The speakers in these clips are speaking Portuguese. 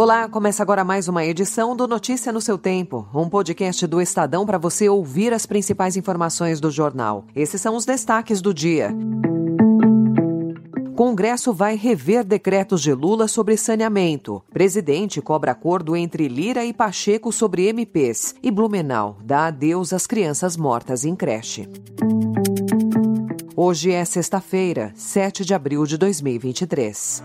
Olá, começa agora mais uma edição do Notícia no seu Tempo, um podcast do Estadão para você ouvir as principais informações do jornal. Esses são os destaques do dia. Congresso vai rever decretos de Lula sobre saneamento. Presidente cobra acordo entre Lira e Pacheco sobre MPs. E Blumenau dá adeus às crianças mortas em creche. Hoje é sexta-feira, 7 de abril de 2023.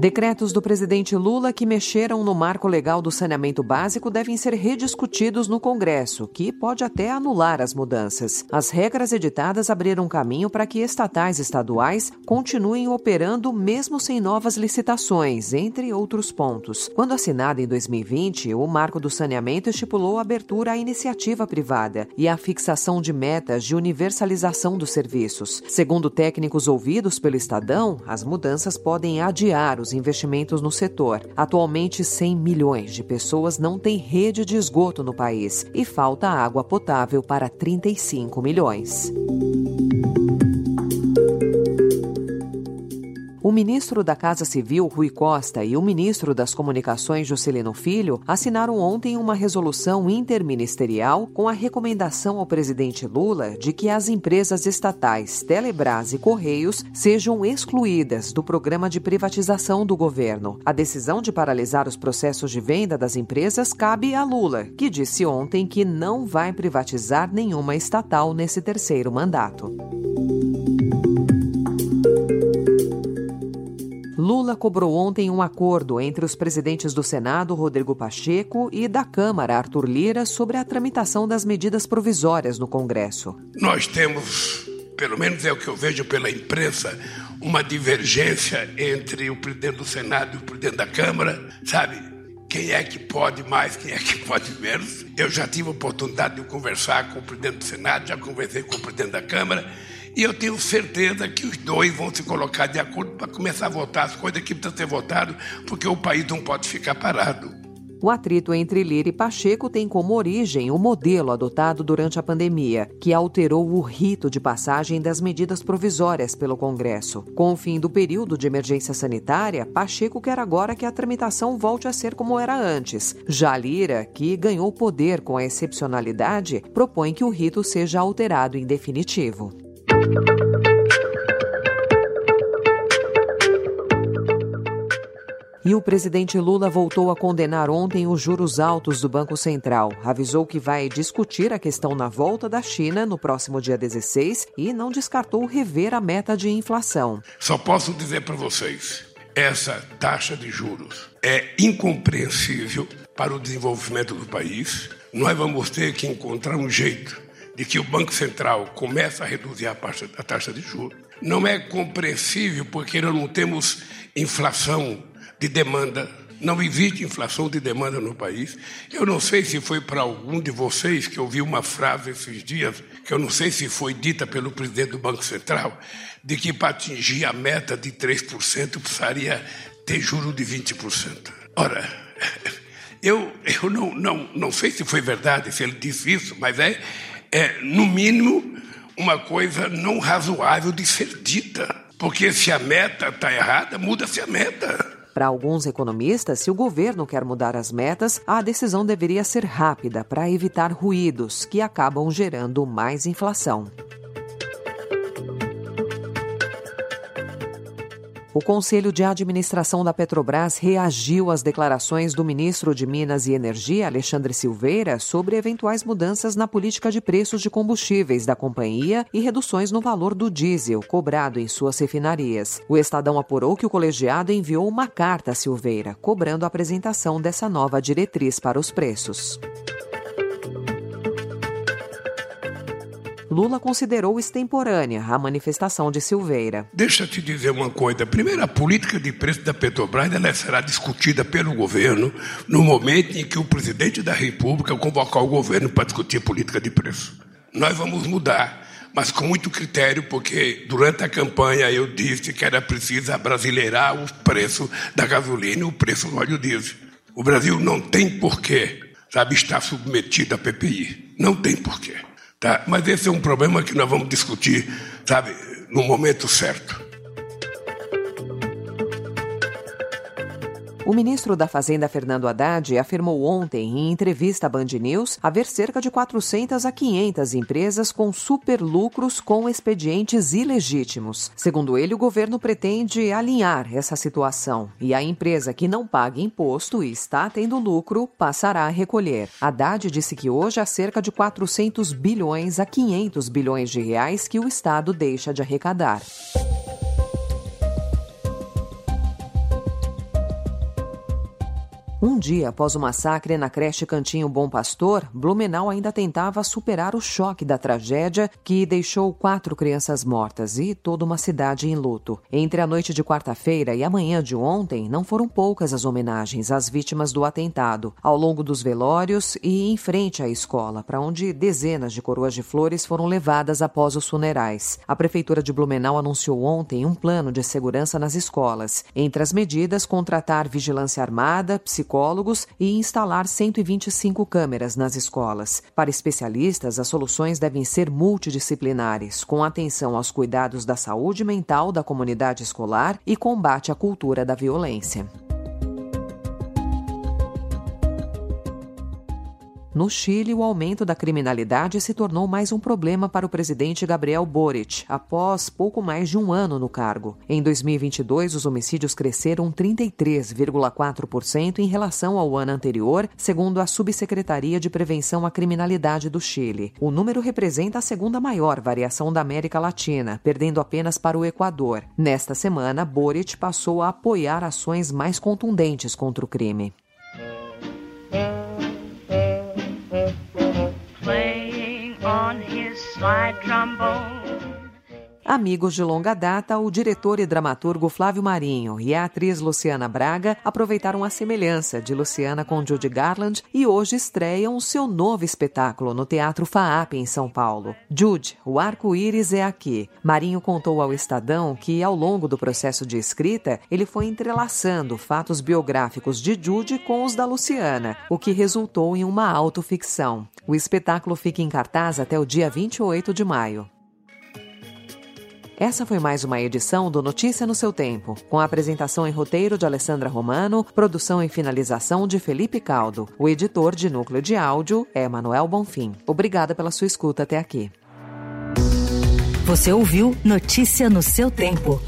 Decretos do presidente Lula que mexeram no marco legal do saneamento básico devem ser rediscutidos no Congresso, que pode até anular as mudanças. As regras editadas abriram caminho para que estatais estaduais continuem operando mesmo sem novas licitações, entre outros pontos. Quando assinado em 2020, o marco do saneamento estipulou a abertura à iniciativa privada e a fixação de metas de universalização dos serviços. Segundo técnicos ouvidos pelo Estadão, as mudanças podem adiar os os investimentos no setor. Atualmente, 100 milhões de pessoas não têm rede de esgoto no país e falta água potável para 35 milhões. Ministro da Casa Civil, Rui Costa, e o ministro das Comunicações, Juscelino Filho, assinaram ontem uma resolução interministerial com a recomendação ao presidente Lula de que as empresas estatais Telebrás e Correios sejam excluídas do programa de privatização do governo. A decisão de paralisar os processos de venda das empresas cabe a Lula, que disse ontem que não vai privatizar nenhuma estatal nesse terceiro mandato. Lula cobrou ontem um acordo entre os presidentes do Senado, Rodrigo Pacheco, e da Câmara, Arthur Lira, sobre a tramitação das medidas provisórias no Congresso. Nós temos, pelo menos é o que eu vejo pela imprensa, uma divergência entre o presidente do Senado e o presidente da Câmara, sabe? Quem é que pode mais, quem é que pode menos. Eu já tive a oportunidade de conversar com o presidente do Senado, já conversei com o presidente da Câmara e eu tenho certeza que os dois vão se colocar de acordo para começar a votar as coisas que precisam ser votadas, porque o país não pode ficar parado. O atrito entre Lira e Pacheco tem como origem o modelo adotado durante a pandemia, que alterou o rito de passagem das medidas provisórias pelo Congresso. Com o fim do período de emergência sanitária, Pacheco quer agora que a tramitação volte a ser como era antes. Já Lira, que ganhou poder com a excepcionalidade, propõe que o rito seja alterado em definitivo. E o presidente Lula voltou a condenar ontem os juros altos do Banco Central. Avisou que vai discutir a questão na volta da China no próximo dia 16 e não descartou rever a meta de inflação. Só posso dizer para vocês: essa taxa de juros é incompreensível para o desenvolvimento do país. Nós vamos ter que encontrar um jeito de que o Banco Central começa a reduzir a taxa, a taxa de juros. Não é compreensível porque nós não temos inflação de demanda. Não existe inflação de demanda no país. Eu não sei se foi para algum de vocês que ouvi uma frase esses dias, que eu não sei se foi dita pelo presidente do Banco Central, de que para atingir a meta de 3% precisaria ter juro de 20%. Ora, eu, eu não, não, não sei se foi verdade, se ele disse isso, mas é, é, no mínimo, uma coisa não razoável de ser dita. Porque se a meta está errada, muda-se a meta. Para alguns economistas, se o governo quer mudar as metas, a decisão deveria ser rápida para evitar ruídos que acabam gerando mais inflação. O Conselho de Administração da Petrobras reagiu às declarações do ministro de Minas e Energia, Alexandre Silveira, sobre eventuais mudanças na política de preços de combustíveis da companhia e reduções no valor do diesel cobrado em suas refinarias. O Estadão apurou que o colegiado enviou uma carta a Silveira, cobrando a apresentação dessa nova diretriz para os preços. Lula considerou extemporânea a manifestação de Silveira. Deixa eu te dizer uma coisa. Primeiro, a política de preço da Petrobras ela será discutida pelo governo no momento em que o presidente da República convocar o governo para discutir política de preço. Nós vamos mudar mas com muito critério, porque durante a campanha eu disse que era preciso abrasileirar o preço da gasolina e o preço do óleo diesel. O Brasil não tem porquê sabe, estar submetida à PPI. Não tem porquê. Tá? Mas esse é um problema que nós vamos discutir, sabe, no momento certo. O ministro da Fazenda, Fernando Haddad, afirmou ontem, em entrevista à Band News, haver cerca de 400 a 500 empresas com superlucros com expedientes ilegítimos. Segundo ele, o governo pretende alinhar essa situação e a empresa que não paga imposto e está tendo lucro passará a recolher. Haddad disse que hoje há cerca de 400 bilhões a 500 bilhões de reais que o Estado deixa de arrecadar. Um dia após o massacre na creche Cantinho Bom Pastor, Blumenau ainda tentava superar o choque da tragédia que deixou quatro crianças mortas e toda uma cidade em luto. Entre a noite de quarta-feira e a manhã de ontem, não foram poucas as homenagens às vítimas do atentado, ao longo dos velórios e em frente à escola, para onde dezenas de coroas de flores foram levadas após os funerais. A Prefeitura de Blumenau anunciou ontem um plano de segurança nas escolas. Entre as medidas, contratar vigilância armada, psicólogos, psicólogos e instalar 125 câmeras nas escolas. Para especialistas, as soluções devem ser multidisciplinares, com atenção aos cuidados da saúde mental da comunidade escolar e combate à cultura da violência. No Chile, o aumento da criminalidade se tornou mais um problema para o presidente Gabriel Boric, após pouco mais de um ano no cargo. Em 2022, os homicídios cresceram 33,4% em relação ao ano anterior, segundo a Subsecretaria de Prevenção à Criminalidade do Chile. O número representa a segunda maior variação da América Latina, perdendo apenas para o Equador. Nesta semana, Boric passou a apoiar ações mais contundentes contra o crime. Amigos de longa data, o diretor e dramaturgo Flávio Marinho e a atriz Luciana Braga aproveitaram a semelhança de Luciana com Judy Garland e hoje estreiam o seu novo espetáculo no Teatro FAAP em São Paulo. Judy, o arco-íris é aqui. Marinho contou ao Estadão que, ao longo do processo de escrita, ele foi entrelaçando fatos biográficos de Judy com os da Luciana, o que resultou em uma autoficção. O espetáculo fica em cartaz até o dia 28 de maio. Essa foi mais uma edição do Notícia no seu tempo, com a apresentação em roteiro de Alessandra Romano, produção e finalização de Felipe Caldo. O editor de núcleo de áudio é Manuel Bonfim. Obrigada pela sua escuta até aqui. Você ouviu Notícia no seu tempo.